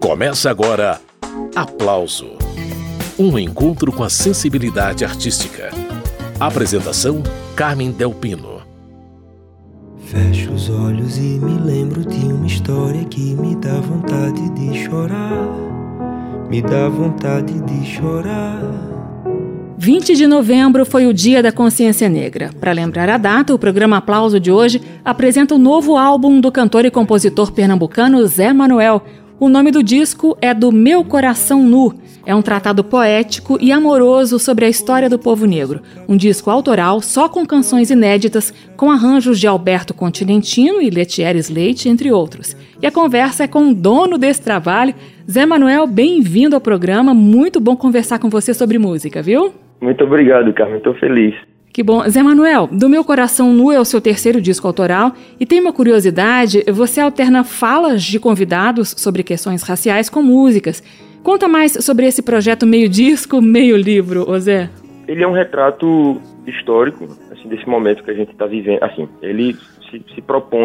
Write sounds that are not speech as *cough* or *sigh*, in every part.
Começa agora Aplauso Um encontro com a sensibilidade artística. Apresentação: Carmen Delpino. Fecho os olhos e me lembro de uma história que me dá vontade de chorar. Me dá vontade de chorar. 20 de novembro foi o Dia da Consciência Negra. Para lembrar a data, o programa Aplauso de hoje apresenta o novo álbum do cantor e compositor pernambucano Zé Manuel. O nome do disco é Do Meu Coração Nu. É um tratado poético e amoroso sobre a história do povo negro. Um disco autoral só com canções inéditas, com arranjos de Alberto Continentino e Letieres Leite, entre outros. E a conversa é com o dono desse trabalho, Zé Manuel. Bem-vindo ao programa. Muito bom conversar com você sobre música, viu? Muito obrigado, Carmen. Estou feliz. Que bom. Zé Manuel, Do Meu Coração Nu é o seu terceiro disco autoral e tem uma curiosidade, você alterna falas de convidados sobre questões raciais com músicas. Conta mais sobre esse projeto meio disco, meio livro, Zé. Ele é um retrato histórico, assim, desse momento que a gente está vivendo. Assim, ele se, se propõe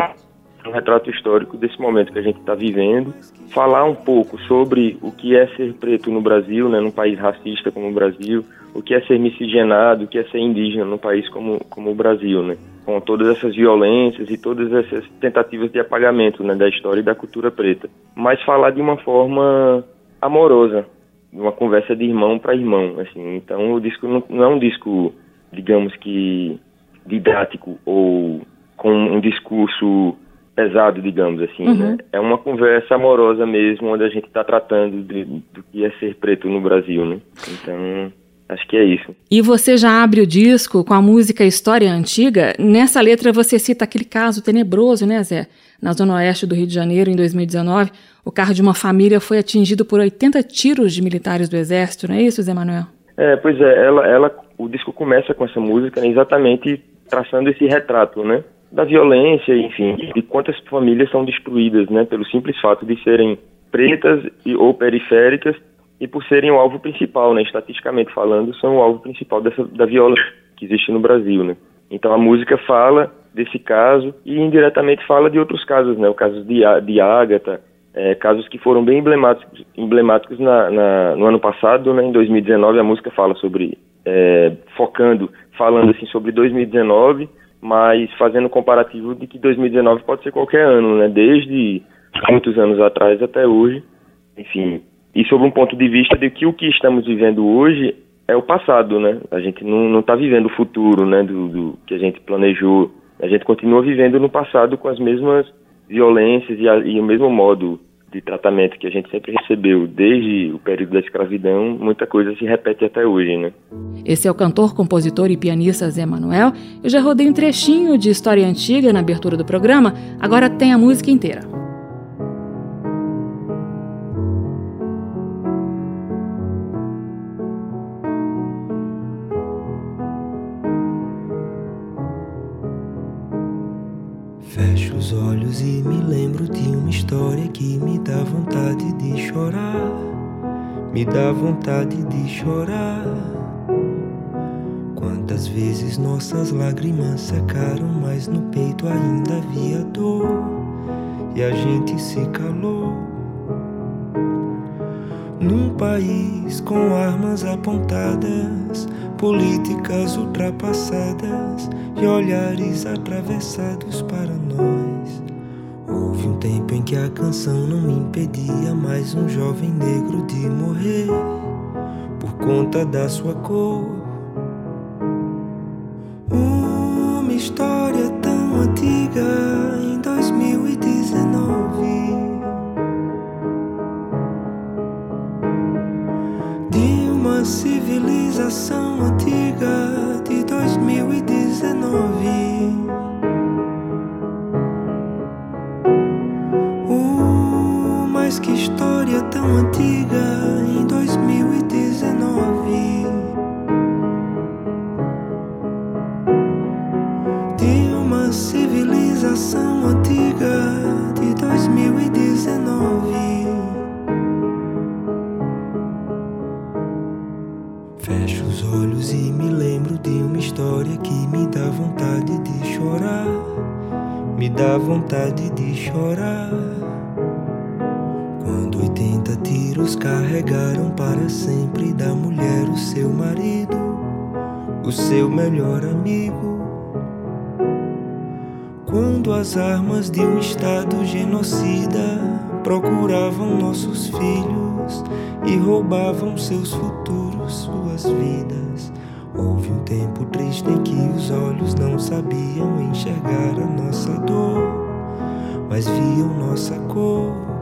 um retrato histórico desse momento que a gente está vivendo, falar um pouco sobre o que é ser preto no Brasil, né, num país racista como o Brasil, o que é ser miscigenado, o que é ser indígena num país como, como o Brasil, né, com todas essas violências e todas essas tentativas de apagamento né, da história e da cultura preta. Mas falar de uma forma amorosa, uma conversa de irmão para irmão, assim. Então o disco não, não é um disco, digamos que didático ou com um discurso pesado, digamos assim, uhum. né? É uma conversa amorosa mesmo, onde a gente está tratando de, do que é ser preto no Brasil, né? Então, acho que é isso. E você já abre o disco com a música História Antiga. Nessa letra você cita aquele caso tenebroso, né, Zé? Na zona oeste do Rio de Janeiro, em 2019, o carro de uma família foi atingido por 80 tiros de militares do Exército, não é isso, Zé Manuel? É, pois é, ela, ela, o disco começa com essa música, né, exatamente traçando esse retrato, né? Da violência, enfim, de quantas famílias são destruídas, né, pelo simples fato de serem pretas e, ou periféricas e por serem o alvo principal, né, estatisticamente falando, são o alvo principal dessa, da violência que existe no Brasil, né. Então a música fala desse caso e indiretamente fala de outros casos, né, o caso de, de Ágata, é, casos que foram bem emblemáticos, emblemáticos na, na, no ano passado, né, em 2019 a música fala sobre, é, focando, falando assim sobre 2019 mas fazendo comparativo de que 2019 pode ser qualquer ano, né? Desde muitos anos atrás até hoje, enfim. E sobre um ponto de vista de que o que estamos vivendo hoje é o passado, né? A gente não está vivendo o futuro, né? Do, do, que a gente planejou. A gente continua vivendo no passado com as mesmas violências e, a, e o mesmo modo de tratamento que a gente sempre recebeu desde o período da escravidão, muita coisa se repete até hoje, né? Esse é o cantor, compositor e pianista Zé Manuel. Eu já rodei um trechinho de história antiga na abertura do programa, agora tem a música inteira. Os olhos e me lembro de uma história que me dá vontade de chorar. Me dá vontade de chorar. Quantas vezes nossas lágrimas secaram, mas no peito ainda havia dor. E a gente se calou. Num país com armas apontadas, políticas ultrapassadas e olhares atravessados para nós. Tempo em que a canção não impedia mais um jovem negro de morrer por conta da sua cor. Mas viam nossa cor.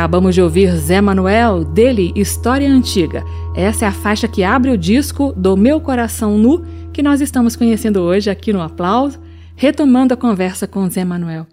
Acabamos de ouvir Zé Manuel, dele História Antiga. Essa é a faixa que abre o disco do Meu Coração Nu, que nós estamos conhecendo hoje aqui no Aplauso, retomando a conversa com Zé Manuel.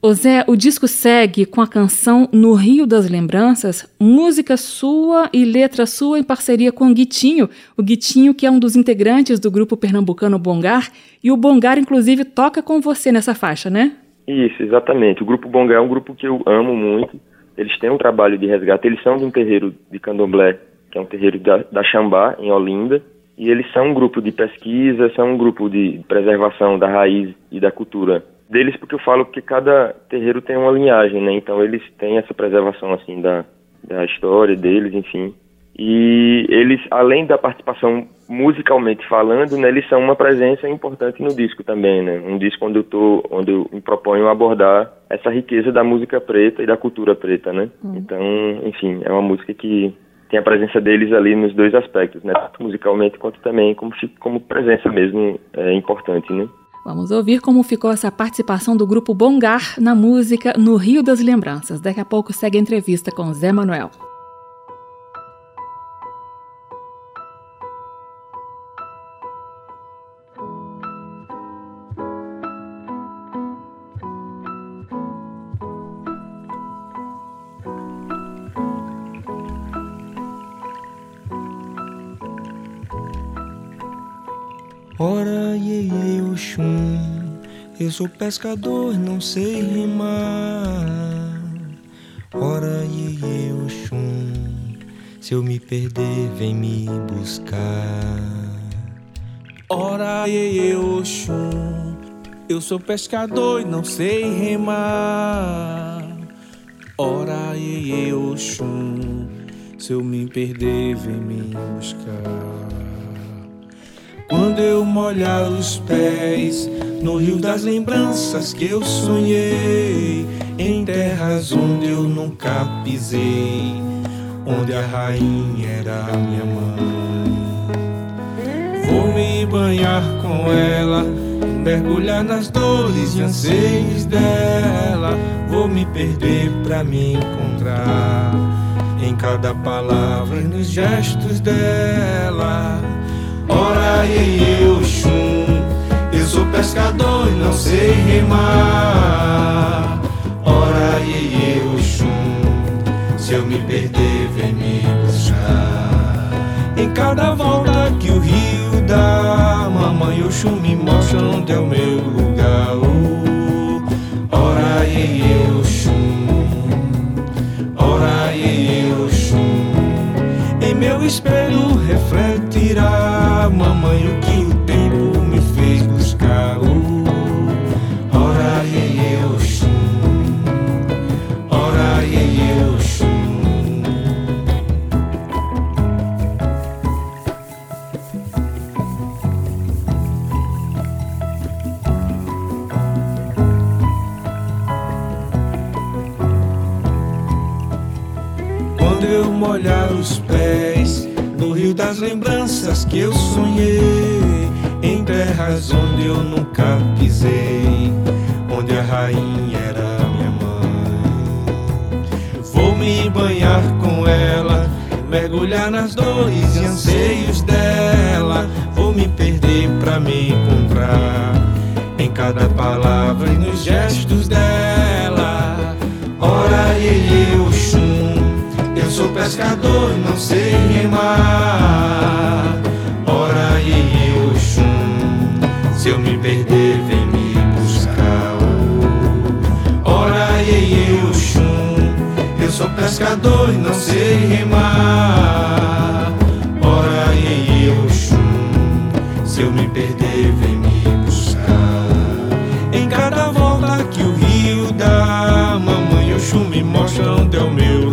Ô Zé, o disco segue com a canção No Rio das Lembranças, música sua e letra sua em parceria com o Guitinho, o Guitinho que é um dos integrantes do grupo pernambucano Bongar, e o Bongar inclusive toca com você nessa faixa, né? Isso, exatamente. O grupo Bongar é um grupo que eu amo muito. Eles têm um trabalho de resgate. Eles são de um terreiro de candomblé, que é um terreiro da, da Xambá, em Olinda. E eles são um grupo de pesquisa, são um grupo de preservação da raiz e da cultura deles, porque eu falo que cada terreiro tem uma linhagem, né? Então eles têm essa preservação, assim, da, da história deles, enfim. E eles, além da participação musicalmente falando, né, eles são uma presença importante no disco também, né? Um disco onde eu tô, onde eu me proponho abordar essa riqueza da música preta e da cultura preta, né? Hum. Então, enfim, é uma música que tem a presença deles ali nos dois aspectos, né? Tanto musicalmente quanto também como, como presença mesmo é importante, né? Vamos ouvir como ficou essa participação do grupo Bongar na música No Rio das Lembranças. Daqui a pouco segue a entrevista com Zé Manuel. Eu sou pescador, não sei rimar. Ora, iê, iê, Oxum, se eu me perder, vem me buscar. Ora, iê, iê, Oxum, Eu sou pescador e não sei remar. Ora, e Oxum, se eu me perder, vem me buscar. Quando eu molhar os pés no rio das lembranças que eu sonhei, em terras onde eu nunca pisei, onde a rainha era minha mãe. Vou me banhar com ela, mergulhar nas dores e anseios dela. Vou me perder pra me encontrar em cada palavra e nos gestos dela. Ora, e eu, chum, eu sou pescador e não sei remar. Ora, e eu, chum, se eu me perder, vem me buscar. Em cada volta que o rio dá, mamãe Oxum me mostra onde é o meu lugar. Oh, ora, e eu, chum, ora, e eu, chum, em meu espelho refletirá o que o tempo me fez buscar. Oh, ora e eu ora e eu. Quando eu molhar os pés no rio das lembranças que eu sonhei, em terras onde eu nunca pisei, onde a rainha era minha mãe. Vou me banhar com ela, mergulhar nas dores e anseios dela, vou me perder pra me encontrar em cada palavra e nos gestos dela. Ora, e eu chum eu sou pescador e não sei remar. Perder, vem me buscar. Ora e eu chum, eu sou pescador e não sei remar. Ora eu chum, se eu me perder, vem me buscar. Em cada volta que o rio dá, mamãe Oxum me mostra onde é o meu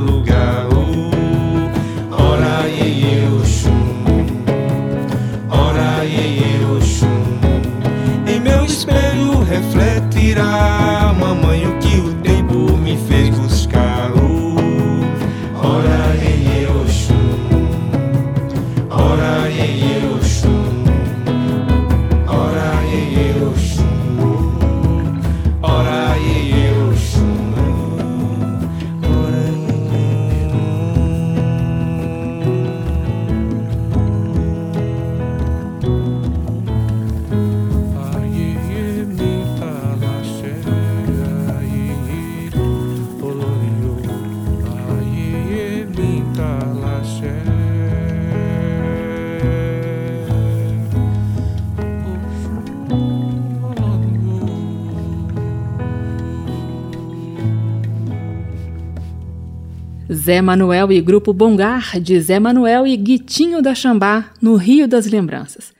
Zé Manuel e Grupo Bongar, de Zé Manuel e Guitinho da Xambá, no Rio das Lembranças.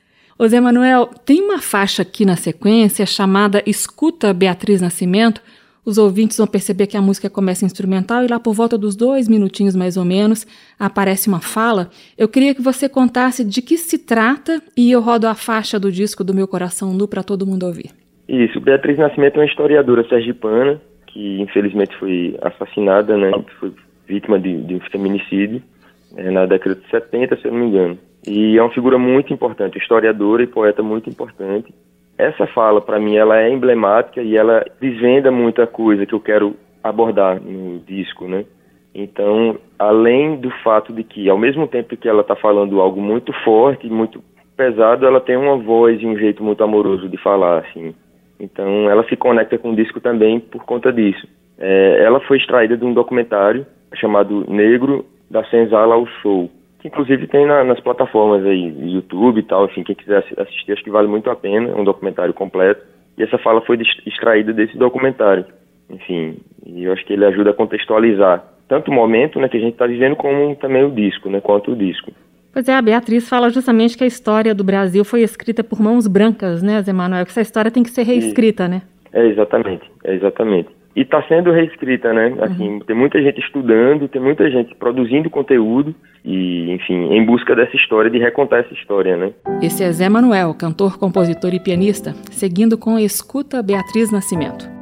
Zé Manuel, tem uma faixa aqui na sequência chamada Escuta Beatriz Nascimento. Os ouvintes vão perceber que a música começa instrumental e lá por volta dos dois minutinhos mais ou menos aparece uma fala. Eu queria que você contasse de que se trata e eu rodo a faixa do disco do Meu Coração Nu para todo mundo ouvir. Isso, Beatriz Nascimento é uma historiadora sergipana que infelizmente foi assassinada, né? Foi vítima de, de um feminicídio é, na década de 70, se eu não me engano. E é uma figura muito importante, historiadora e poeta muito importante. Essa fala, para mim, ela é emblemática e ela desvenda muita coisa que eu quero abordar no disco, né? Então, além do fato de que, ao mesmo tempo que ela está falando algo muito forte, muito pesado, ela tem uma voz e um jeito muito amoroso de falar, assim. Então, ela se conecta com o disco também por conta disso. É, ela foi extraída de um documentário chamado Negro da Senzala ao Show, que inclusive tem na, nas plataformas aí, YouTube e tal, enfim, quem quiser assistir, acho que vale muito a pena, é um documentário completo. E essa fala foi extraída desse documentário. Enfim, e eu acho que ele ajuda a contextualizar tanto o momento né, que a gente está vivendo, como também o disco, né, quanto o disco. Pois é, a Beatriz fala justamente que a história do Brasil foi escrita por mãos brancas, né, Zé Manuel? Que essa história tem que ser reescrita, Sim. né? É, exatamente, é exatamente. E está sendo reescrita, né? Assim, uhum. tem muita gente estudando, tem muita gente produzindo conteúdo e, enfim, em busca dessa história, de recontar essa história, né? Esse é Zé Manuel, cantor, compositor e pianista, seguindo com Escuta Beatriz Nascimento.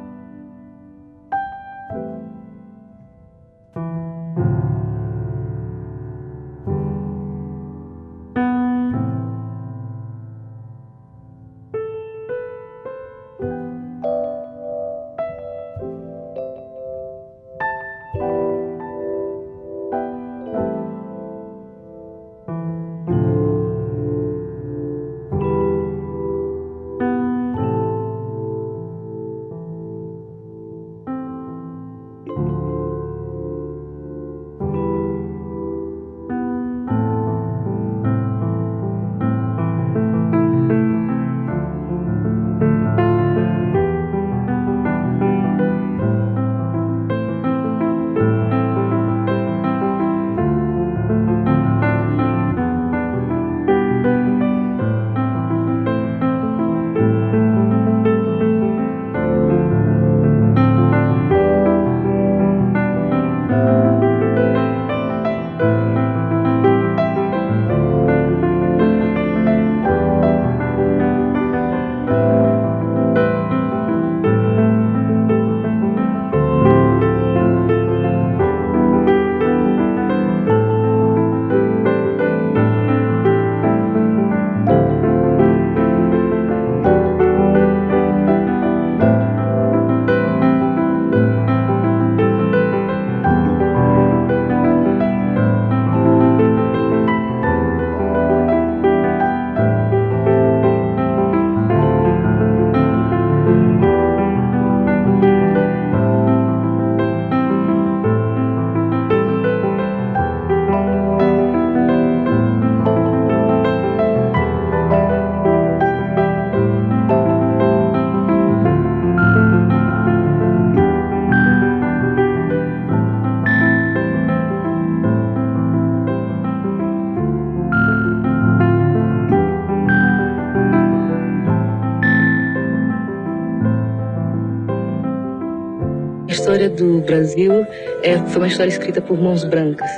Brasil é, foi uma história escrita por mãos brancas.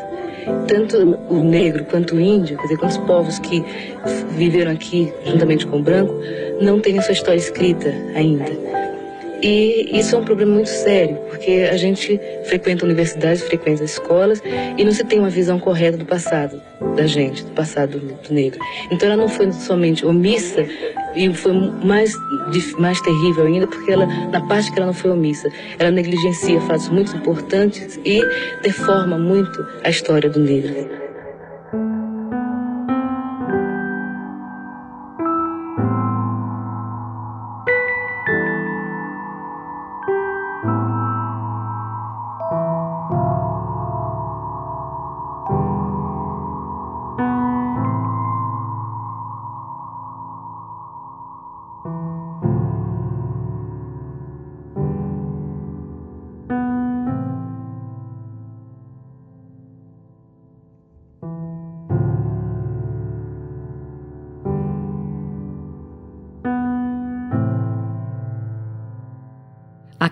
Tanto o negro quanto o índio, quer dizer, quantos povos que viveram aqui juntamente com o branco, não têm a sua história escrita ainda. E isso é um problema muito sério, porque a gente frequenta universidades, frequenta escolas e não se tem uma visão correta do passado da gente, do passado do negro. Então ela não foi somente omissa e foi mais, mais terrível ainda, porque ela, na parte que ela não foi omissa, ela negligencia fatos muito importantes e deforma muito a história do negro.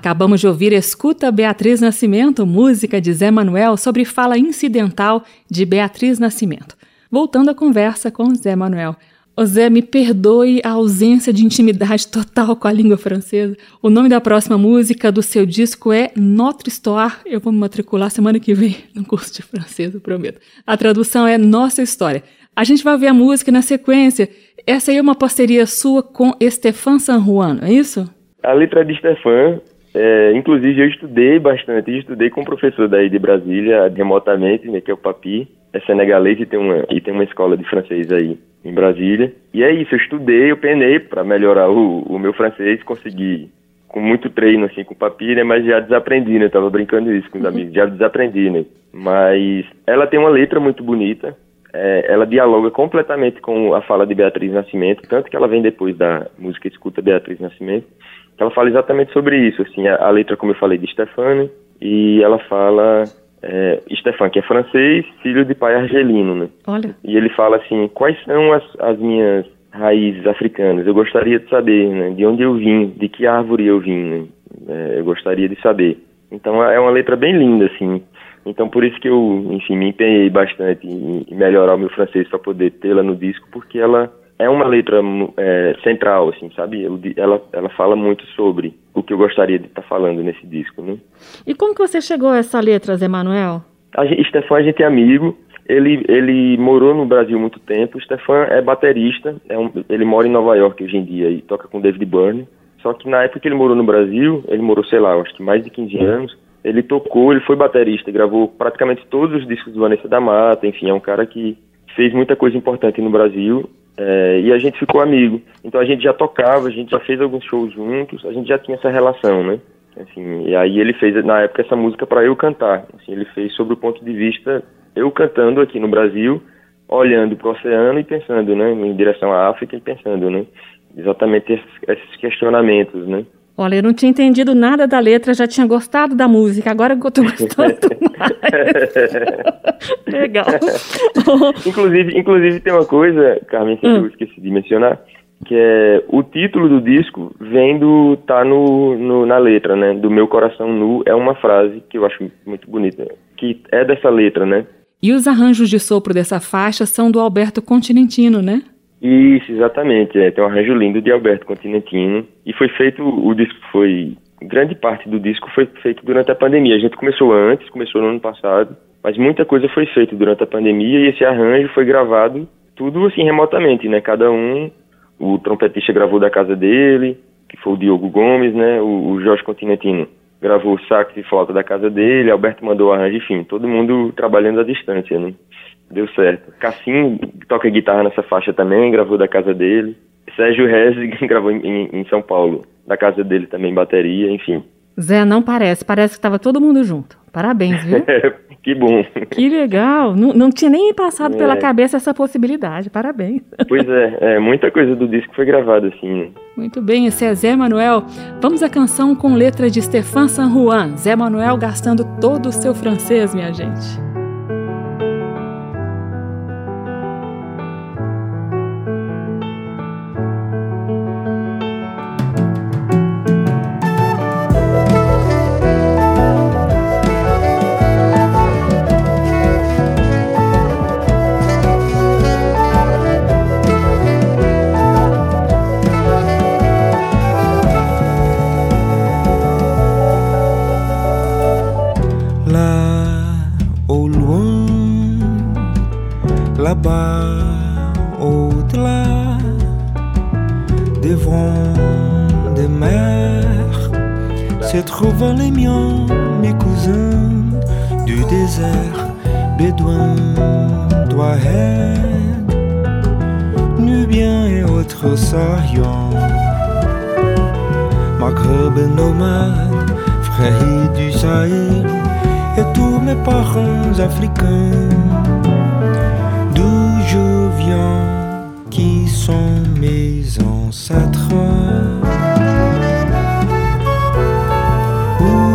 Acabamos de ouvir Escuta Beatriz Nascimento, música de Zé Manuel sobre fala incidental de Beatriz Nascimento. Voltando à conversa com Zé Manuel. Ô Zé, me perdoe a ausência de intimidade total com a língua francesa. O nome da próxima música do seu disco é Notre Histoire. Eu vou me matricular semana que vem no curso de francês, eu prometo. A tradução é Nossa História. A gente vai ver a música na sequência. Essa aí é uma parceria sua com Stéphane San Juan, é isso? A letra é de Stéphane, é, inclusive, eu estudei bastante, eu estudei com um professor daí de Brasília, remotamente, né, que é o Papi, é senegalês e tem, uma, e tem uma escola de francês aí em Brasília. E é isso, eu estudei, eu penei para melhorar o, o meu francês, consegui com muito treino, assim, com o Papi, né, mas já desaprendi, né, eu tava brincando isso com os uhum. amigos, já desaprendi, né. Mas ela tem uma letra muito bonita, é, ela dialoga completamente com a fala de Beatriz Nascimento, tanto que ela vem depois da música Escuta Beatriz Nascimento, ela fala exatamente sobre isso, assim, a, a letra, como eu falei, de Stefani, e ela fala é, Stefan, que é francês, filho de pai argelino, né? Olha. E ele fala assim, quais são as, as minhas raízes africanas? Eu gostaria de saber, né? De onde eu vim, de que árvore eu vim, né? É, eu gostaria de saber. Então é uma letra bem linda, assim. Então por isso que eu, enfim, me empenhei bastante em melhorar o meu francês para poder tê-la no disco, porque ela é uma letra é, central, assim, sabe? Ela, ela fala muito sobre o que eu gostaria de estar tá falando nesse disco, né? E como que você chegou a essa letra, Zé Manuel? A gente, Stefan, a gente é amigo. Ele, ele morou no Brasil muito tempo. O Stefan é baterista. É um, ele mora em Nova York hoje em dia e toca com David Byrne. Só que na época que ele morou no Brasil, ele morou, sei lá, acho que mais de 15 anos, ele tocou, ele foi baterista, gravou praticamente todos os discos do Vanessa da Mata, enfim, é um cara que fez muita coisa importante no Brasil é, e a gente ficou amigo. Então a gente já tocava, a gente já fez alguns shows juntos, a gente já tinha essa relação, né? Assim, e aí ele fez na época essa música para eu cantar. Assim, ele fez sobre o ponto de vista eu cantando aqui no Brasil, olhando para o oceano e pensando, né, em direção à África e pensando, né, exatamente esses, esses questionamentos, né. Olha, eu não tinha entendido nada da letra, já tinha gostado da música, agora eu tô *laughs* gostando mais. *laughs* Legal. *laughs* inclusive, inclusive tem uma coisa, Carmen, que hum. eu esqueci de mencionar, que é o título do disco vem do tá no, no, na letra, né? Do meu coração nu é uma frase que eu acho muito bonita, que é dessa letra, né? E os arranjos de sopro dessa faixa são do Alberto Continentino, né? Isso, exatamente. É, tem um arranjo lindo de Alberto Continentino. E foi feito, o disco foi. Grande parte do disco foi feito durante a pandemia. A gente começou antes, começou no ano passado, mas muita coisa foi feita durante a pandemia e esse arranjo foi gravado tudo assim remotamente, né? Cada um, o trompetista gravou da casa dele, que foi o Diogo Gomes, né? O, o Jorge Continentino gravou o sax e flauta da casa dele, Alberto mandou o arranjo, enfim, todo mundo trabalhando à distância, né? Deu certo. Cassim toca guitarra nessa faixa também, gravou da casa dele. Sérgio Rezi *laughs* gravou em, em, São Paulo, da casa dele também, bateria, enfim. Zé, não parece, parece que estava todo mundo junto. Parabéns, viu? *laughs* que bom. Que legal. Não, não tinha nem passado é. pela cabeça essa possibilidade. Parabéns. Pois é, é, muita coisa do disco foi gravada assim. Né? Muito bem, esse é Zé Manuel. Vamos à canção com letra de Stefan San Juan. Zé Manuel gastando todo o seu francês, minha gente.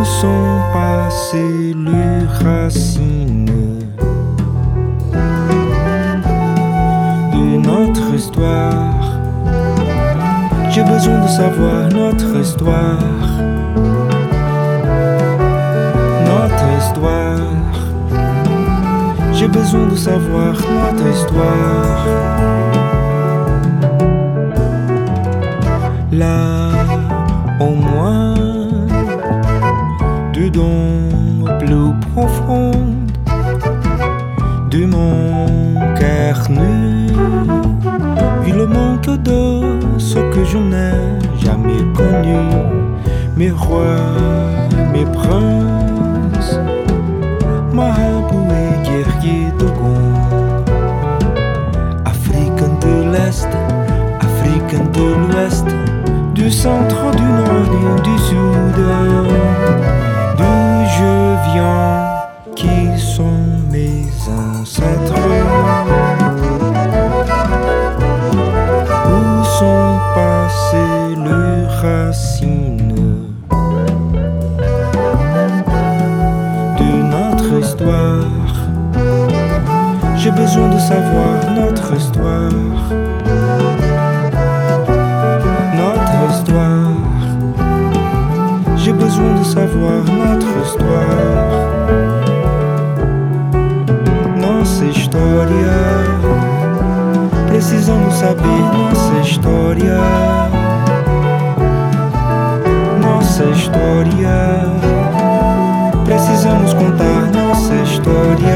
sont passées les racines de notre histoire. J'ai besoin de savoir notre histoire. Notre histoire. J'ai besoin de savoir notre histoire. La l'ombre profonde de mon cœur nu. Il manque de ce que je n'ai jamais connu. Mes rois, mes princes, Marabout et guerrier d'Ogon. Afrique de l'Est, Afrique de l'Ouest, du centre, du nord et du sud qui sont mes ancêtres. Où sont passées leurs racines de notre histoire? J'ai besoin de savoir. Contar nossa história.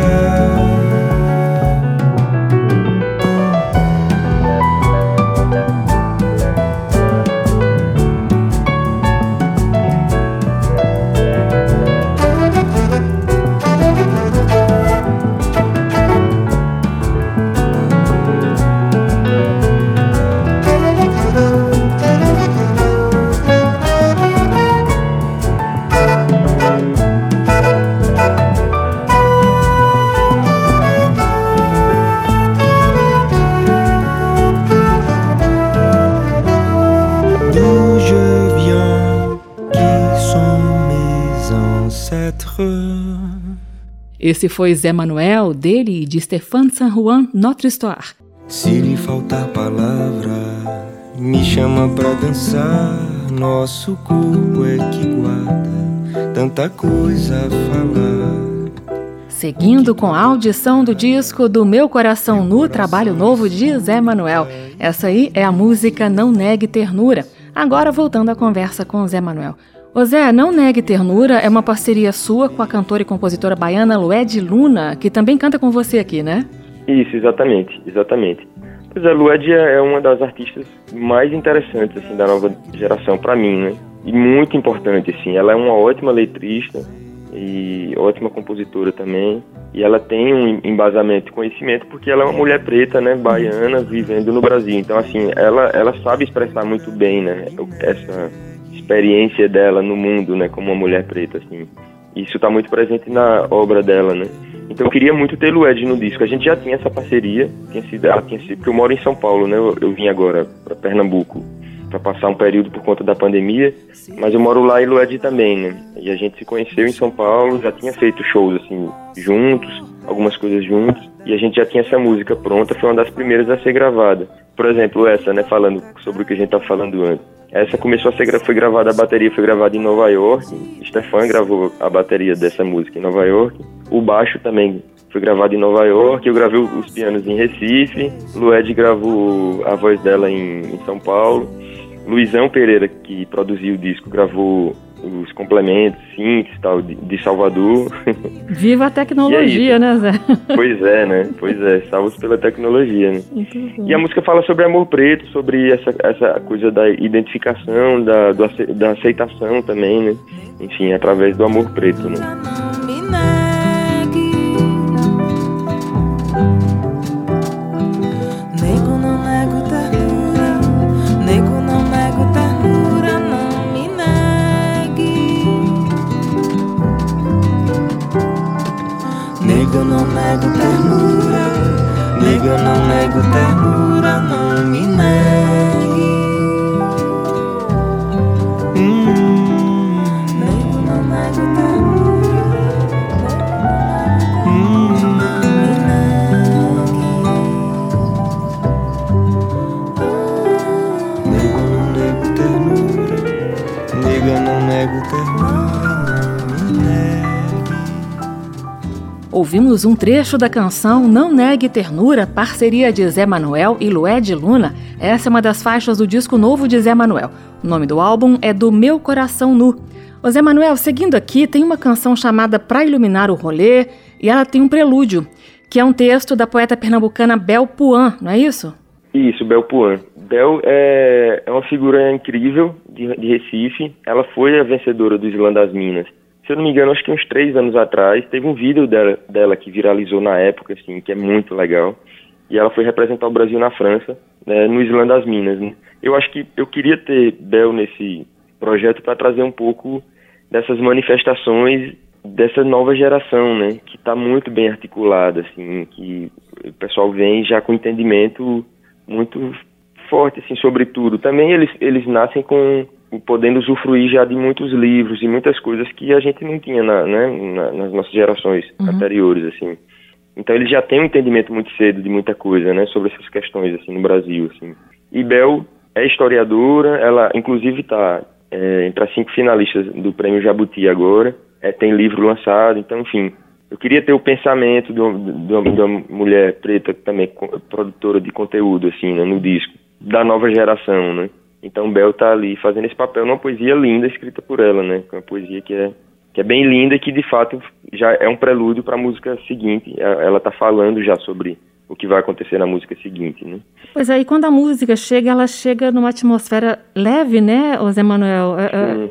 Esse foi Zé Manuel, dele e de Stéphane San Juan, Notre Histoire. Se lhe faltar palavra, me chama pra dançar. Nosso corpo é que guarda tanta coisa a falar. Seguindo com a audição do disco do Meu Coração Nu, trabalho novo de Zé Manuel. Essa aí é a música Não Negue Ternura. Agora voltando à conversa com Zé Manuel. Ô Zé, Não Negue Ternura é uma parceria sua com a cantora e compositora baiana Lued Luna, que também canta com você aqui, né? Isso, exatamente, exatamente. Pois é, Lued é uma das artistas mais interessantes assim, da nova geração para mim, né? E muito importante, assim. Ela é uma ótima letrista e ótima compositora também. E ela tem um embasamento conhecimento porque ela é uma mulher preta, né, baiana, vivendo no Brasil. Então, assim, ela, ela sabe expressar muito bem, né, essa experiência dela no mundo, né, como uma mulher preta, assim. Isso está muito presente na obra dela, né. Então eu queria muito ter Lued no disco. A gente já tinha essa parceria, tinha sido, ela tinha sido, porque eu moro em São Paulo, né, eu, eu vim agora para Pernambuco para passar um período por conta da pandemia, mas eu moro lá em Lued também, né. E a gente se conheceu em São Paulo, já tinha feito shows assim juntos, algumas coisas juntos, e a gente já tinha essa música pronta, foi uma das primeiras a ser gravada. Por exemplo, essa, né, falando sobre o que a gente tá falando antes. Essa começou a ser foi gravada a bateria foi gravada em Nova York. Stefan gravou a bateria dessa música em Nova York. O baixo também foi gravado em Nova York. Eu gravei os pianos em Recife. Lued gravou a voz dela em, em São Paulo. Luizão Pereira, que produziu o disco, gravou os complementos, synths tal, de, de Salvador. *laughs* Viva a tecnologia, é né, Zé? Pois é, né? Pois é, salvos pela tecnologia, né? E a música fala sobre amor preto, sobre essa, essa coisa da identificação, da, do, da aceitação também, né? Enfim, através do amor preto, né? Nego ternura, nega, não nego ternura, não me negue. Hum, nego, não nego ternura, não me negue. Nego, não nego ternura, nega, não nego ternura. Ouvimos um trecho da canção Não Negue Ternura, parceria de Zé Manuel e Lued Luna. Essa é uma das faixas do disco novo de Zé Manuel. O nome do álbum é Do Meu Coração Nu. Ô Zé Manuel, seguindo aqui, tem uma canção chamada Pra Iluminar o Rolê e ela tem um prelúdio, que é um texto da poeta pernambucana Bel Puan, não é isso? Isso, Bel Puan. Bel é, é uma figura incrível de, de Recife. Ela foi a vencedora do Islã das Minas se eu não me engano, acho que uns três anos atrás, teve um vídeo dela, dela que viralizou na época, assim, que é muito legal. E ela foi representar o Brasil na França, né, no Islã das Minas. Né? Eu acho que eu queria ter Bel nesse projeto para trazer um pouco dessas manifestações dessa nova geração, né, que está muito bem articulada, assim, que o pessoal vem já com entendimento muito forte, assim, sobre tudo. Também eles, eles nascem com podendo usufruir já de muitos livros e muitas coisas que a gente não tinha na, né, na, nas nossas gerações uhum. anteriores, assim. Então ele já tem um entendimento muito cedo de muita coisa, né, sobre essas questões assim no Brasil, assim. E Bel é historiadora, ela inclusive está é, entre as cinco finalistas do Prêmio Jabuti agora, é, tem livro lançado, então enfim, eu queria ter o pensamento de uma, de uma mulher preta também produtora de conteúdo assim, né, no disco, da nova geração, né. Então Bel está ali fazendo esse papel numa poesia linda escrita por ela, né, uma poesia que é que é bem linda e que de fato já é um prelúdio para a música seguinte. Ela está falando já sobre o que vai acontecer na música seguinte, né? Pois aí, é, quando a música chega, ela chega numa atmosfera leve, né, José Manuel? É,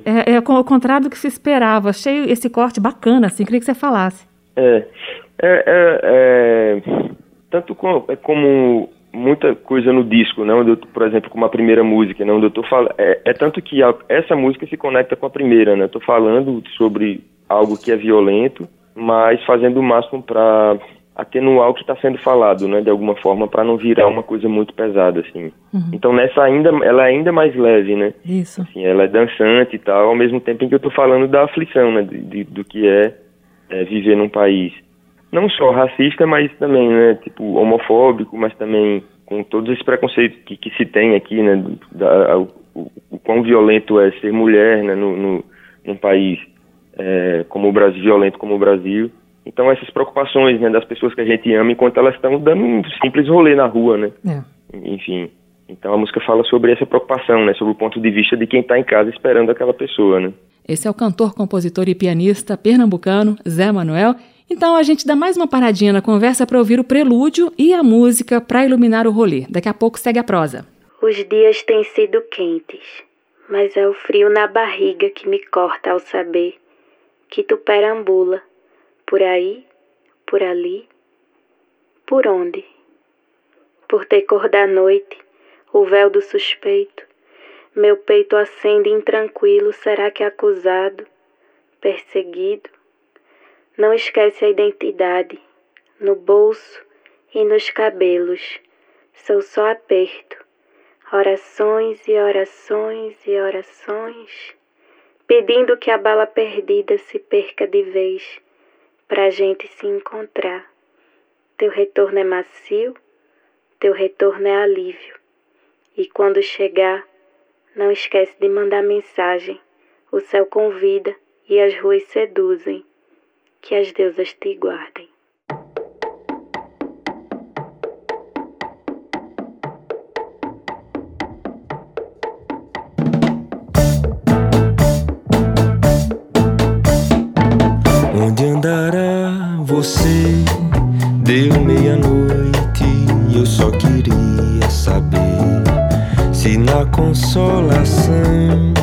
é, é, é, o contrário do que se esperava. Achei esse corte bacana, assim, queria que você falasse. É, é, é, é tanto como, é como muita coisa no disco, né, onde eu, por exemplo, com uma primeira música, né, onde eu tô falando, é, é, tanto que a, essa música se conecta com a primeira, né, eu tô falando sobre algo que é violento, mas fazendo o máximo para atenuar o que está sendo falado, né, de alguma forma, para não virar uma coisa muito pesada, assim. Uhum. Então nessa ainda, ela é ainda mais leve, né? Isso. Assim, ela é dançante e tal, ao mesmo tempo em que eu estou falando da aflição, né, de, de, do que é, é, viver num país não só racista, mas também, né, tipo homofóbico, mas também com todos esses preconceitos que, que se tem aqui, né, da, o, o, o, quão violento é ser mulher, né, no, no num país é, como o Brasil, violento como o Brasil. Então essas preocupações né, das pessoas que a gente ama enquanto elas estão dando um simples rolê na rua, né? É. Enfim. Então a música fala sobre essa preocupação, né? Sobre o ponto de vista de quem está em casa esperando aquela pessoa, né? Esse é o cantor, compositor e pianista pernambucano Zé Manuel. Então a gente dá mais uma paradinha na conversa para ouvir o prelúdio e a música para iluminar o rolê. Daqui a pouco segue a prosa. Os dias têm sido quentes, mas é o frio na barriga que me corta ao saber que tu perambula por aí, por ali, por onde? Por ter cor da noite, o véu do suspeito, meu peito acende intranquilo, será que acusado, perseguido? Não esquece a identidade, no bolso e nos cabelos, sou só aperto, orações e orações e orações, pedindo que a bala perdida se perca de vez para a gente se encontrar. Teu retorno é macio, teu retorno é alívio. E quando chegar, não esquece de mandar mensagem. O céu convida e as ruas seduzem. Que as deusas te guardem. Onde andará você? Deu meia-noite e eu só queria saber se na consolação,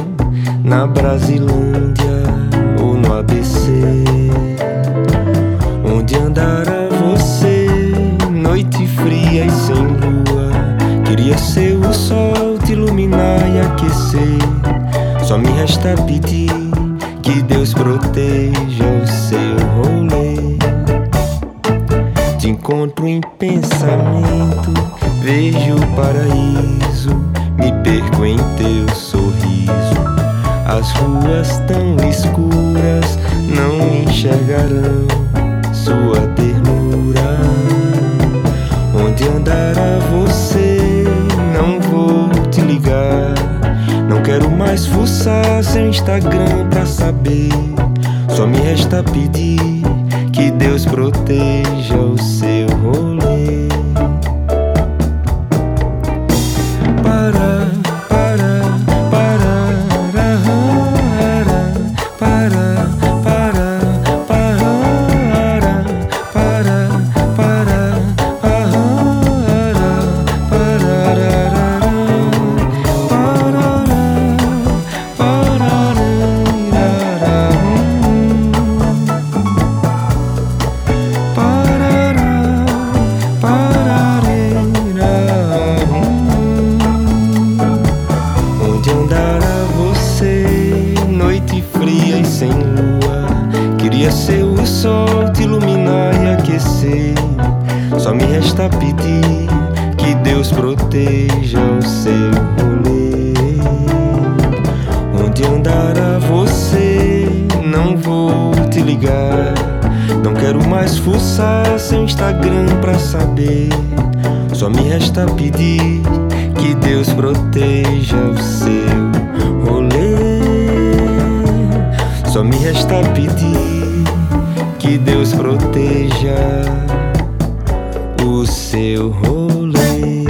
na Brasilândia Só me Instagram pra saber. Só me resta pedir que Deus proteja o seu rolê. Só me resta pedir que Deus proteja o seu rolê.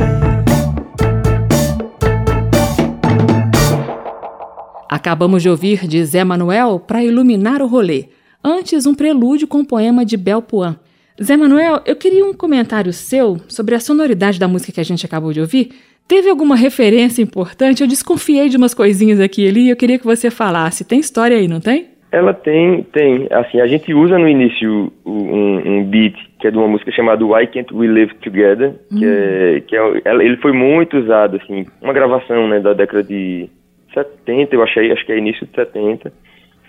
Acabamos de ouvir de Zé Manuel para iluminar o rolê. Antes, um prelúdio com o poema de Belpuan. Zé Manuel, eu queria um comentário seu sobre a sonoridade da música que a gente acabou de ouvir. Teve alguma referência importante? Eu desconfiei de umas coisinhas aqui e ali e eu queria que você falasse. Tem história aí, não tem? Ela tem, tem. Assim, a gente usa no início um, um beat que é de uma música chamada Why Can't We Live Together, que, é, que é, ele foi muito usado, assim, uma gravação, né, da década de 70, eu achei, acho que é início de 70.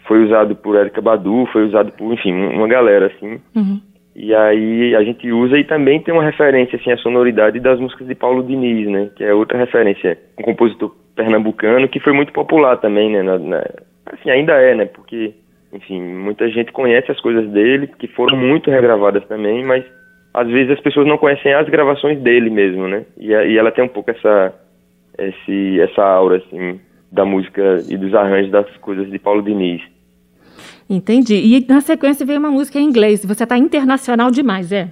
Foi usado por Erika Badu, foi usado por, enfim, uma galera, assim. Uhum. E aí a gente usa e também tem uma referência, assim, a sonoridade das músicas de Paulo Diniz, né, que é outra referência, um compositor pernambucano que foi muito popular também, né, na, na assim, ainda é, né? Porque, enfim, muita gente conhece as coisas dele, que foram muito regravadas também, mas às vezes as pessoas não conhecem as gravações dele mesmo, né? E, e ela tem um pouco essa, esse, essa aura, assim, da música e dos arranjos das coisas de Paulo Diniz. Entendi. E na sequência veio uma música em inglês. Você está internacional demais, é?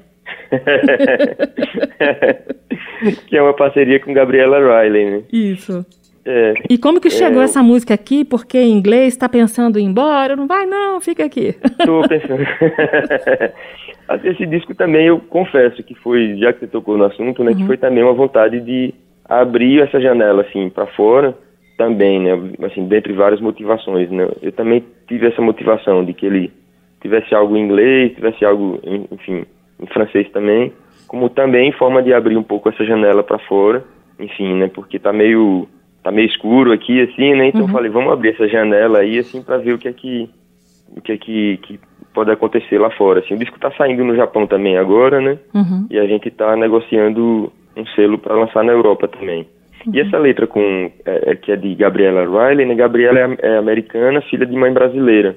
*laughs* que é uma parceria com Gabriela Riley, né? Isso. É, e como que chegou é, essa música aqui? Porque em inglês está pensando em ir embora? Não vai não, fica aqui. Estou pensando. *laughs* Esse disco também eu confesso que foi, já que você tocou no assunto, né, uhum. que foi também uma vontade de abrir essa janela assim para fora também, né, assim, dentre várias motivações, né. Eu também tive essa motivação de que ele tivesse algo em inglês, tivesse algo, enfim, em francês também, como também em forma de abrir um pouco essa janela para fora, enfim, né, porque tá meio tá meio escuro aqui, assim, né? Então uhum. falei, vamos abrir essa janela aí, assim, para ver o que é que o que é que, que pode acontecer lá fora. Assim, o disco tá saindo no Japão também agora, né? Uhum. E a gente tá negociando um selo para lançar na Europa também. E essa letra com é, é, que é de Gabriela Riley, né? Gabriela é, é, americana, filha de mãe brasileira.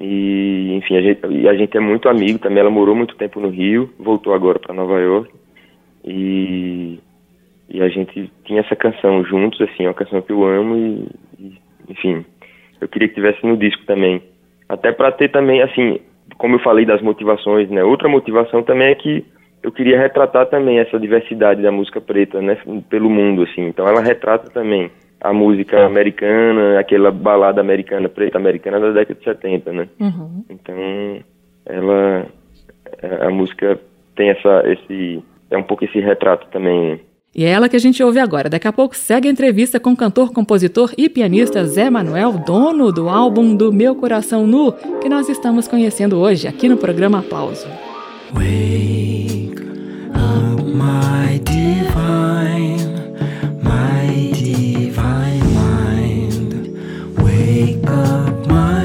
E, enfim, a gente, a gente é muito amigo também. Ela morou muito tempo no Rio, voltou agora para Nova York. E e a gente tinha essa canção juntos, assim, é uma canção que eu amo e, e enfim, eu queria que tivesse no disco também. Até para ter também, assim, como eu falei das motivações, né? Outra motivação também é que eu queria retratar também essa diversidade da música preta, né? Pelo mundo, assim. Então ela retrata também a música americana, aquela balada americana, preta americana da década de 70, né? Uhum. Então ela, a música tem essa, esse, é um pouco esse retrato também. E é ela que a gente ouve agora. Daqui a pouco segue a entrevista com o cantor, compositor e pianista Zé Manuel, dono do álbum do Meu Coração Nu, que nós estamos conhecendo hoje aqui no programa Aplauso. Wake up, my divine, my divine mind. Wake up, my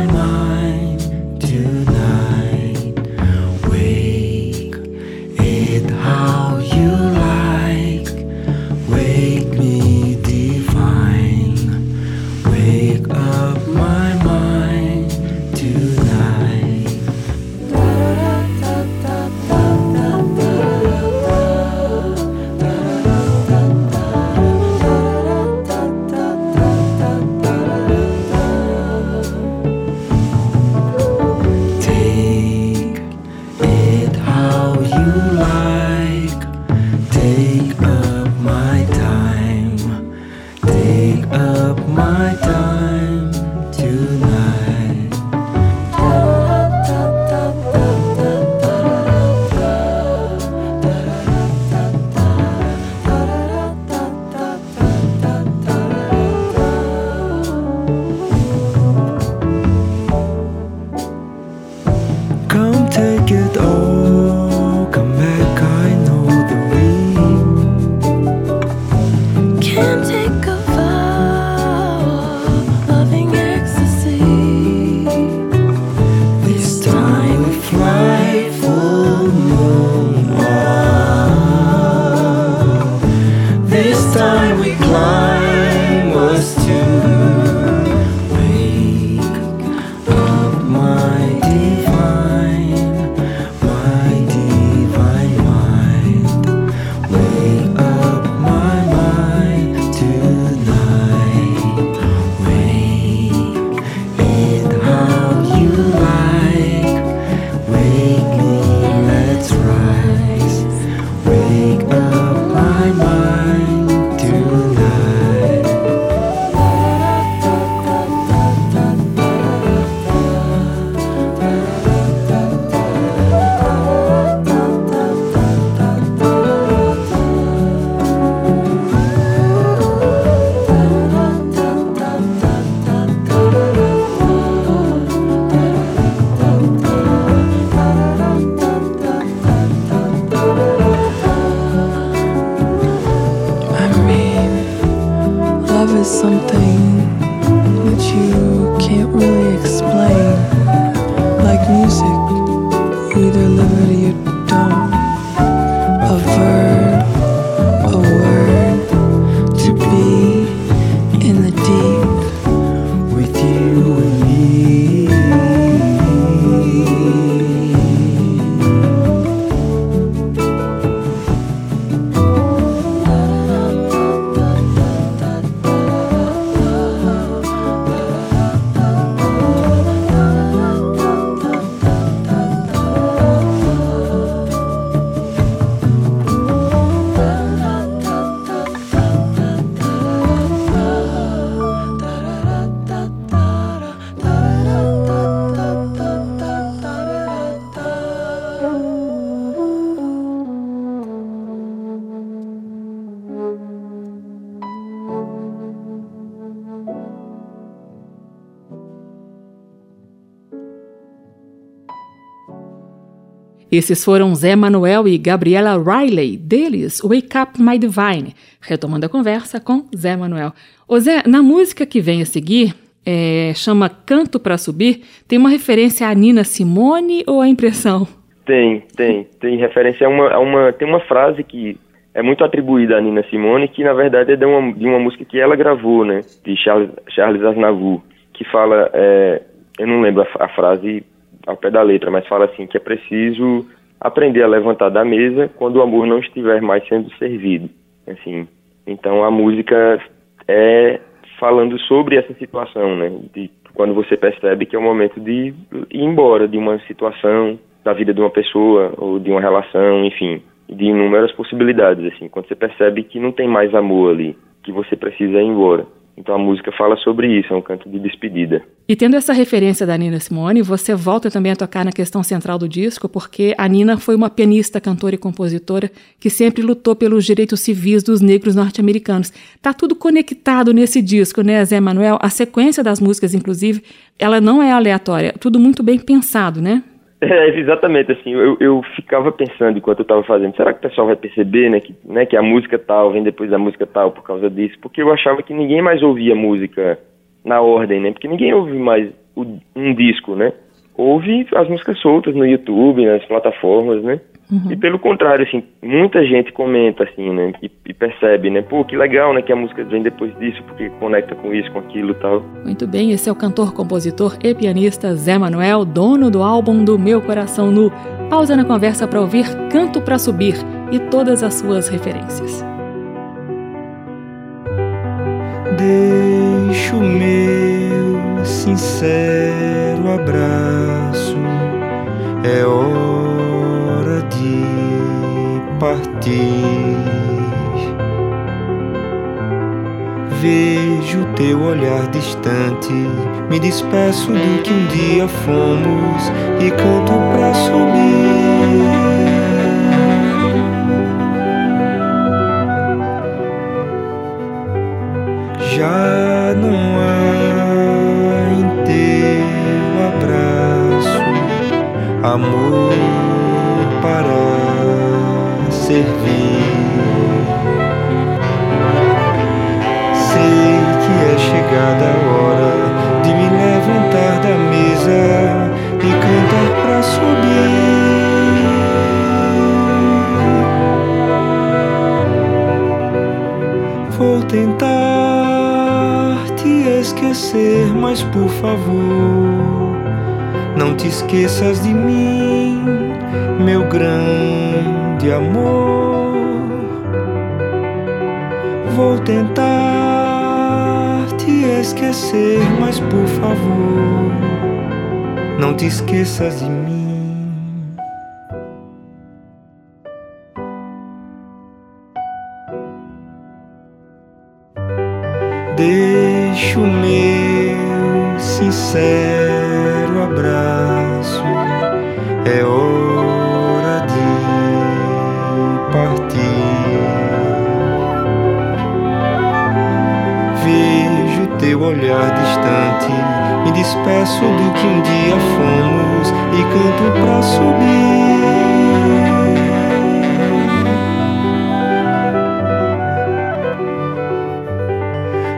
Esses foram Zé Manuel e Gabriela Riley, deles Wake Up My Divine, retomando a conversa com Zé Manuel. Ô Zé, na música que vem a seguir, é, chama Canto para Subir, tem uma referência a Nina Simone ou a impressão? Tem, tem. Tem referência a uma, a uma. Tem uma frase que é muito atribuída a Nina Simone, que na verdade é de uma, de uma música que ela gravou, né? De Charles, Charles Aznavour, que fala. É, eu não lembro a, a frase ao pé da letra, mas fala assim que é preciso aprender a levantar da mesa quando o amor não estiver mais sendo servido. Assim, então a música é falando sobre essa situação, né? De quando você percebe que é o momento de ir embora de uma situação, da vida de uma pessoa ou de uma relação, enfim, de inúmeras possibilidades, assim. Quando você percebe que não tem mais amor ali, que você precisa ir embora. Então a música fala sobre isso, é um canto de despedida. E tendo essa referência da Nina Simone, você volta também a tocar na questão central do disco, porque a Nina foi uma pianista, cantora e compositora que sempre lutou pelos direitos civis dos negros norte-americanos. Tá tudo conectado nesse disco, né, Zé Manuel? A sequência das músicas, inclusive, ela não é aleatória, tudo muito bem pensado, né? É, exatamente, assim, eu, eu ficava pensando enquanto eu estava fazendo, será que o pessoal vai perceber, né, que, né, que a música tal vem depois da música tal por causa disso? Porque eu achava que ninguém mais ouvia música na ordem, né, porque ninguém ouve mais o, um disco, né, ouve as músicas soltas no YouTube, nas plataformas, né, Uhum. E pelo contrário, assim, muita gente comenta, assim, né, e, e, percebe, né, pô, que legal, né, que a música vem depois disso, porque conecta com isso, com aquilo e tal. Muito bem, esse é o cantor, compositor e pianista Zé Manuel, dono do álbum do Meu Coração Nu. Pausa na conversa para ouvir Canto para Subir e todas as suas referências. Deixo meu sincero abraço, é hora partir. Vejo teu olhar distante, me despeço do que um dia fomos e canto pra subir. Já mas por favor, não te esqueças de mim, meu grande de amor. Vou tentar te esquecer, mas por favor, não te esqueças de mim. Sincero abraço. É hora teu olhar distante. Me despeço do que um dia fomos e canto pra subir.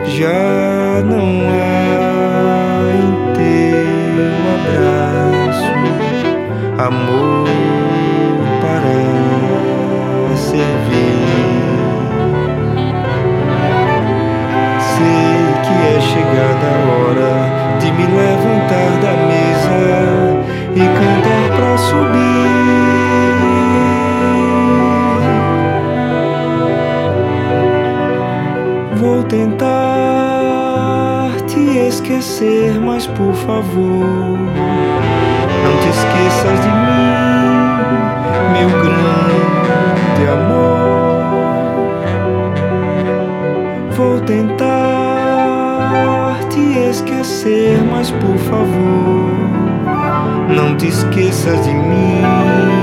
Já chegada a hora de me levantar da mesa e cantar pra subir. Vou tentar te esquecer, mas por favor, não te esqueças de mim, meu grande esquecer, mas por favor, não te esqueças de mim.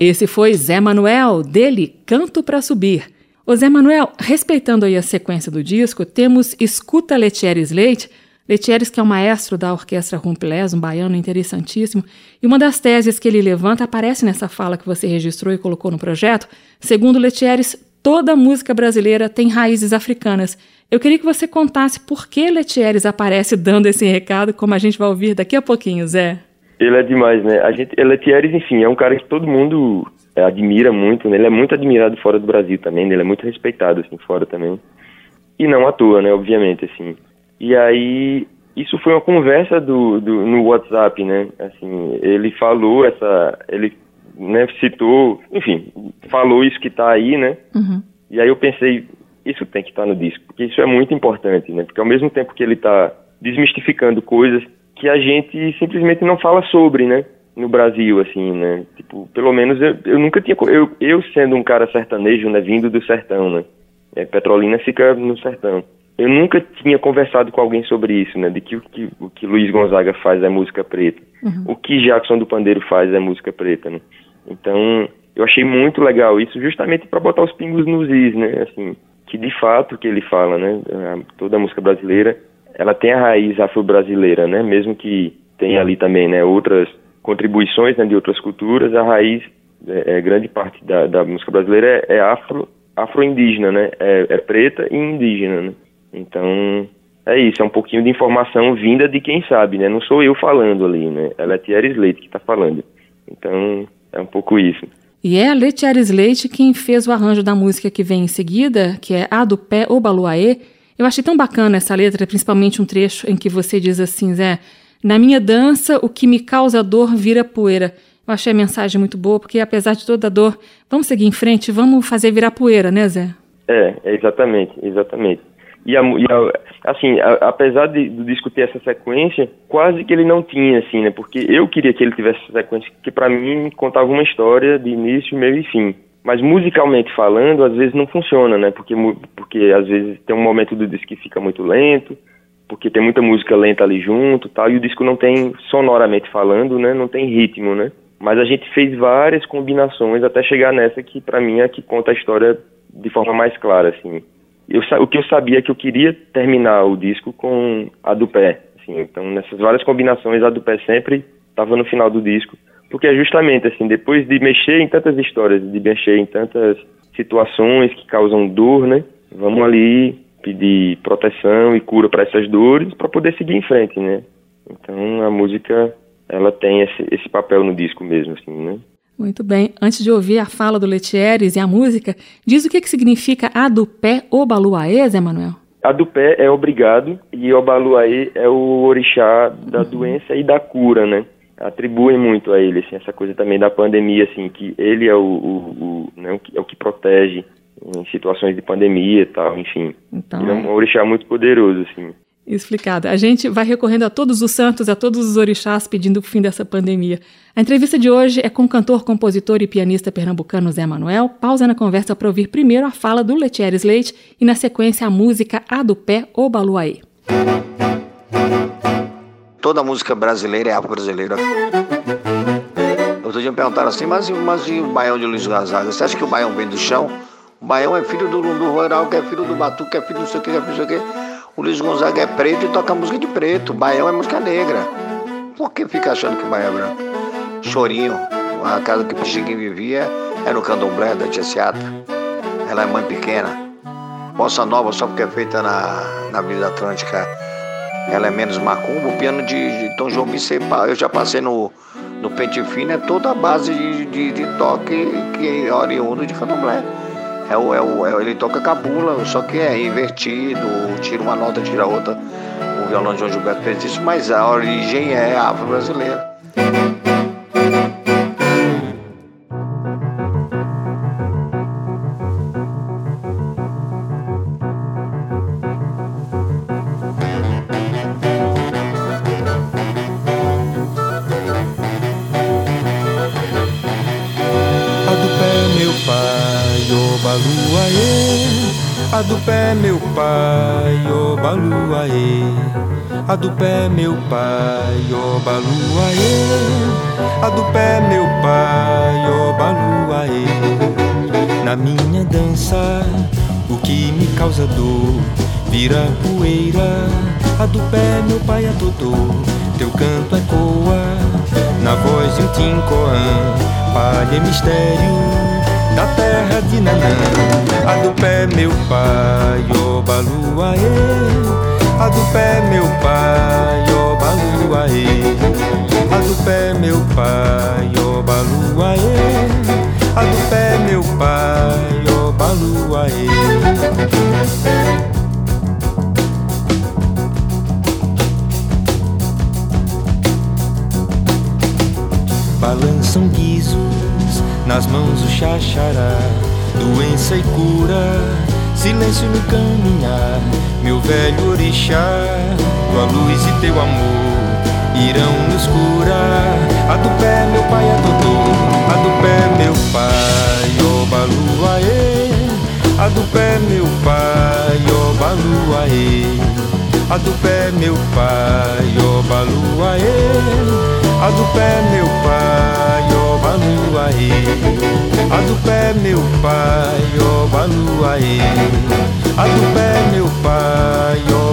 Esse foi Zé Manuel, dele Canto para Subir. Ô Zé Manuel, respeitando aí a sequência do disco, temos Escuta Letieres Leite, Letieres que é o maestro da orquestra Rumpelés, um baiano interessantíssimo, e uma das teses que ele levanta aparece nessa fala que você registrou e colocou no projeto. Segundo Letieres, toda música brasileira tem raízes africanas. Eu queria que você contasse por que Letieres aparece dando esse recado, como a gente vai ouvir daqui a pouquinho, Zé. Ele é demais, né? A gente, Letieres, enfim, é um cara que todo mundo é, admira muito, né? Ele é muito admirado fora do Brasil também, né? ele é muito respeitado, assim, fora também. E não à toa, né? Obviamente, assim. E aí, isso foi uma conversa do, do no WhatsApp, né? Assim, ele falou essa, ele né, citou, enfim, falou isso que tá aí, né? Uhum. E aí eu pensei, isso tem que estar tá no disco, porque isso é muito importante, né? Porque ao mesmo tempo que ele está desmistificando coisas que a gente simplesmente não fala sobre, né? No Brasil, assim, né? Tipo, pelo menos eu, eu nunca tinha. Eu, eu sendo um cara sertanejo, né? Vindo do sertão, né? É, Petrolina fica no sertão. Eu nunca tinha conversado com alguém sobre isso, né? De que o que, o que Luiz Gonzaga faz é música preta. Uhum. O que Jackson do Pandeiro faz é música preta, né? Então, eu achei muito legal isso, justamente para botar os pingos nos is, né? Assim, que de fato que ele fala, né? Toda a música brasileira ela tem a raiz afro-brasileira, né? Mesmo que tenha ali também, né, outras contribuições né, de outras culturas, a raiz, é, é grande parte da, da, música brasileira é, é afro, afro-indígena, né? É, é, preta e indígena, né? Então, é isso, é um pouquinho de informação vinda de quem sabe, né? Não sou eu falando ali, né? Ela é Thierry Leite que está falando. Então, é um pouco isso. E é a Letieres Leite quem fez o arranjo da música que vem em seguida, que é A do Pé Obaluaê, eu achei tão bacana essa letra, principalmente um trecho em que você diz assim, Zé, na minha dança o que me causa dor vira poeira. Eu achei a mensagem muito boa, porque apesar de toda a dor, vamos seguir em frente, vamos fazer virar poeira, né, Zé? É, exatamente, exatamente. E, a, e a, assim, a, apesar de, ter essa sequência, quase que ele não tinha, assim, né? Porque eu queria que ele tivesse essa sequência, que para mim contava uma história de início, meio e fim. Mas musicalmente falando, às vezes não funciona, né? Porque, porque às vezes tem um momento do disco que fica muito lento, porque tem muita música lenta ali junto tal, e o disco não tem, sonoramente falando, né? Não tem ritmo, né? Mas a gente fez várias combinações até chegar nessa que para mim é que conta a história de forma mais clara, assim. Eu, o que eu sabia é que eu queria terminar o disco com a do pé, assim. Então nessas várias combinações a do pé sempre estava no final do disco porque é justamente assim, depois de mexer em tantas histórias, de mexer em tantas situações que causam dor, né? Vamos ali pedir proteção e cura para essas dores para poder seguir em frente, né? Então a música ela tem esse, esse papel no disco mesmo, assim, né? Muito bem. Antes de ouvir a fala do Letieres e a música, diz o que, que significa a do pé Obaluaê, Zé Manuel? A do pé é obrigado e Obaluaê é o orixá da uhum. doença e da cura, né? Atribuem muito a ele, assim, essa coisa também da pandemia, assim, que ele é o, o, o, né, o que, é o que protege em situações de pandemia e tal, enfim. Então, ele é um é. orixá muito poderoso, assim. Explicado. A gente vai recorrendo a todos os santos, a todos os orixás pedindo o fim dessa pandemia. A entrevista de hoje é com o cantor, compositor e pianista pernambucano Zé Manuel. Pausa na conversa para ouvir primeiro a fala do Letieres Leite e, na sequência, a música A do Pé Obaluaí. Toda música brasileira é afro-brasileira. Outro dia me perguntaram assim, mas, mas e o baião de Luiz Gonzaga? Você acha que o baião vem do chão? O baião é filho do Lundu Rural, que é filho do Batu, que é filho do sei o que, que é filho do sei que. O Luiz Gonzaga é preto e toca música de preto. O baião é música negra. Por que fica achando que o baião é branco? Chorinho, a casa que o Pixinguinho vivia era no candomblé da Tia Seata. Ela é mãe pequena. Bossa Nova, só porque é feita na, na Avenida Atlântica ela é menos macumba. O piano de, de Tom Vicente, eu já passei no, no Pente Fino, é toda a base de, de, de toque que é oriundo de candomblé. É o, é o, é, ele toca cabula, só que é invertido, tira uma nota, tira outra. O violão de João Gilberto fez isso, mas a origem é afro-brasileira. Do pé, meu pai, ô baluaê. A do pé, meu pai, ô baluaê. A do pé, meu pai, ô baluaê. Na minha dança, o que me causa dor vira poeira. A do pé, meu pai adotou. Teu canto ecoa na voz de um tincoã. Palha mistério da terra de Nanã. A do pé, meu pai, ô Baluaê. A do pé, meu pai, ó baluaê. A do pé, meu pai, ó baluaê. A do pé, meu pai, ó nas mãos o xaxará, doença e cura silêncio no caminhar, meu velho orixá, tua luz e teu amor irão nos curar. A do pé, meu pai, a Dodô, a do pé, meu pai, ó baluaê. A do pé, meu pai, ó baluaê. A do pé, meu pai, ó baluaê. A do pé, meu pai, ó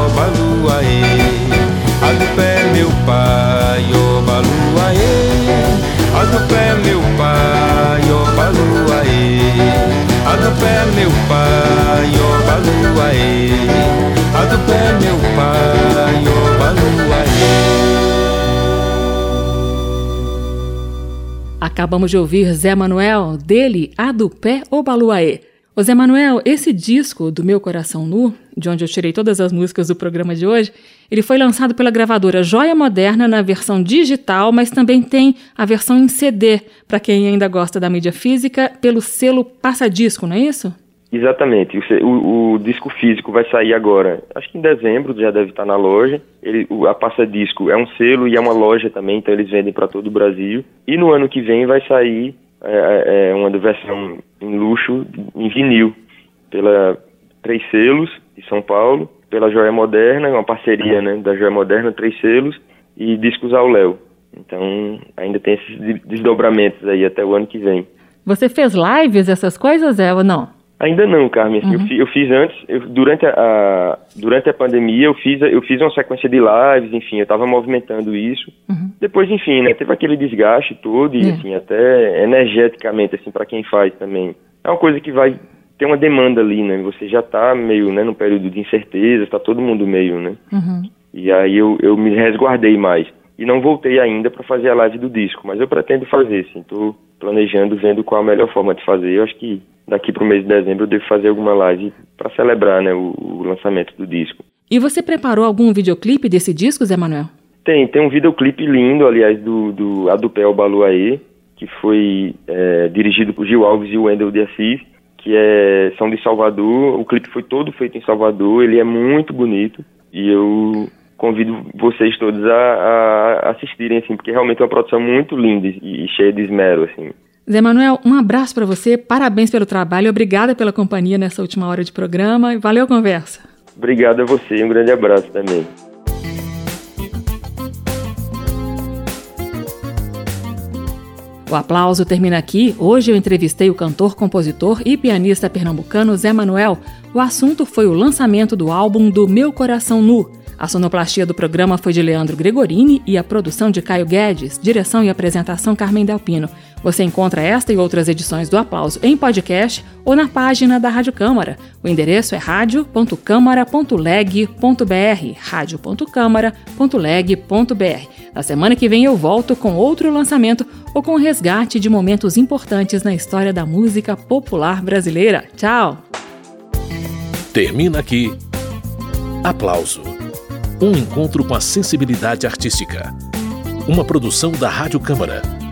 baluaê. A do pé, meu pai, ó baluaê. Acabamos de ouvir Zé Manuel, dele, A do Pé ou Baluaê. Ô Zé Manuel, esse disco do Meu Coração Nu, de onde eu tirei todas as músicas do programa de hoje, ele foi lançado pela gravadora Joia Moderna na versão digital, mas também tem a versão em CD, para quem ainda gosta da mídia física, pelo selo Passa Disco, não é isso? Exatamente. O, o, disco físico vai sair agora, acho que em dezembro já deve estar na loja. Ele, a Passa Disco é um selo e é uma loja também, então eles vendem para todo o Brasil. E no ano que vem vai sair é, é, é uma versão em luxo, em vinil, pela Três Selos de São Paulo, pela Joia Moderna, uma parceria né, da Joia Moderna, Três Selos e Discos ao Léo. Então ainda tem esses desdobramentos aí até o ano que vem. Você fez lives, essas coisas, é ou não? Ainda não, Carmen. Uhum. eu, fiz, eu, fiz, antes, eu, durante, a, durante a pandemia, eu fiz, eu fiz uma sequência de lives, enfim, eu estava movimentando isso. Uhum. Depois, enfim, né, teve aquele desgaste todo e, uhum. assim, até energeticamente, assim, para quem faz também. É uma coisa que vai ter uma demanda ali, né? Você já está meio, né, num período de incerteza, está todo mundo meio, né? Uhum. E aí eu, eu me resguardei mais. E não voltei ainda para fazer a live do disco, mas eu pretendo fazer, assim, tô planejando, vendo qual a melhor forma de fazer. Eu acho que daqui para o mês de dezembro eu devo fazer alguma live para celebrar né, o, o, lançamento do disco. E você preparou algum videoclipe desse disco, Zé Manuel? Tem, tem um videoclipe lindo, aliás, do, do Adupel Baluaê, que foi é, dirigido por Gil Alves e o Wendel de Assis, que é, são de Salvador. O clipe foi todo feito em Salvador, ele é muito bonito e eu convido vocês todos a, a assistirem, assim, porque realmente é uma produção muito linda e, e cheia de esmero, assim. Zé Manuel, um abraço para você, parabéns pelo trabalho, obrigada pela companhia nessa última hora de programa e valeu a conversa. Obrigado a você, um grande abraço também. O aplauso termina aqui. Hoje eu entrevistei o cantor, compositor e pianista pernambucano Zé Manuel. O assunto foi o lançamento do álbum do Meu Coração Nu. A sonoplastia do programa foi de Leandro Gregorini e a produção de Caio Guedes, direção e apresentação Carmen Delpino. Você encontra esta e outras edições do Aplauso em podcast ou na página da Rádio Câmara. O endereço é radio.câmara.leg.br, radio.câmara.leg.br. Na semana que vem eu volto com outro lançamento ou com resgate de momentos importantes na história da música popular brasileira. Tchau! Termina aqui. Aplauso. Um encontro com a sensibilidade artística. Uma produção da Rádio Câmara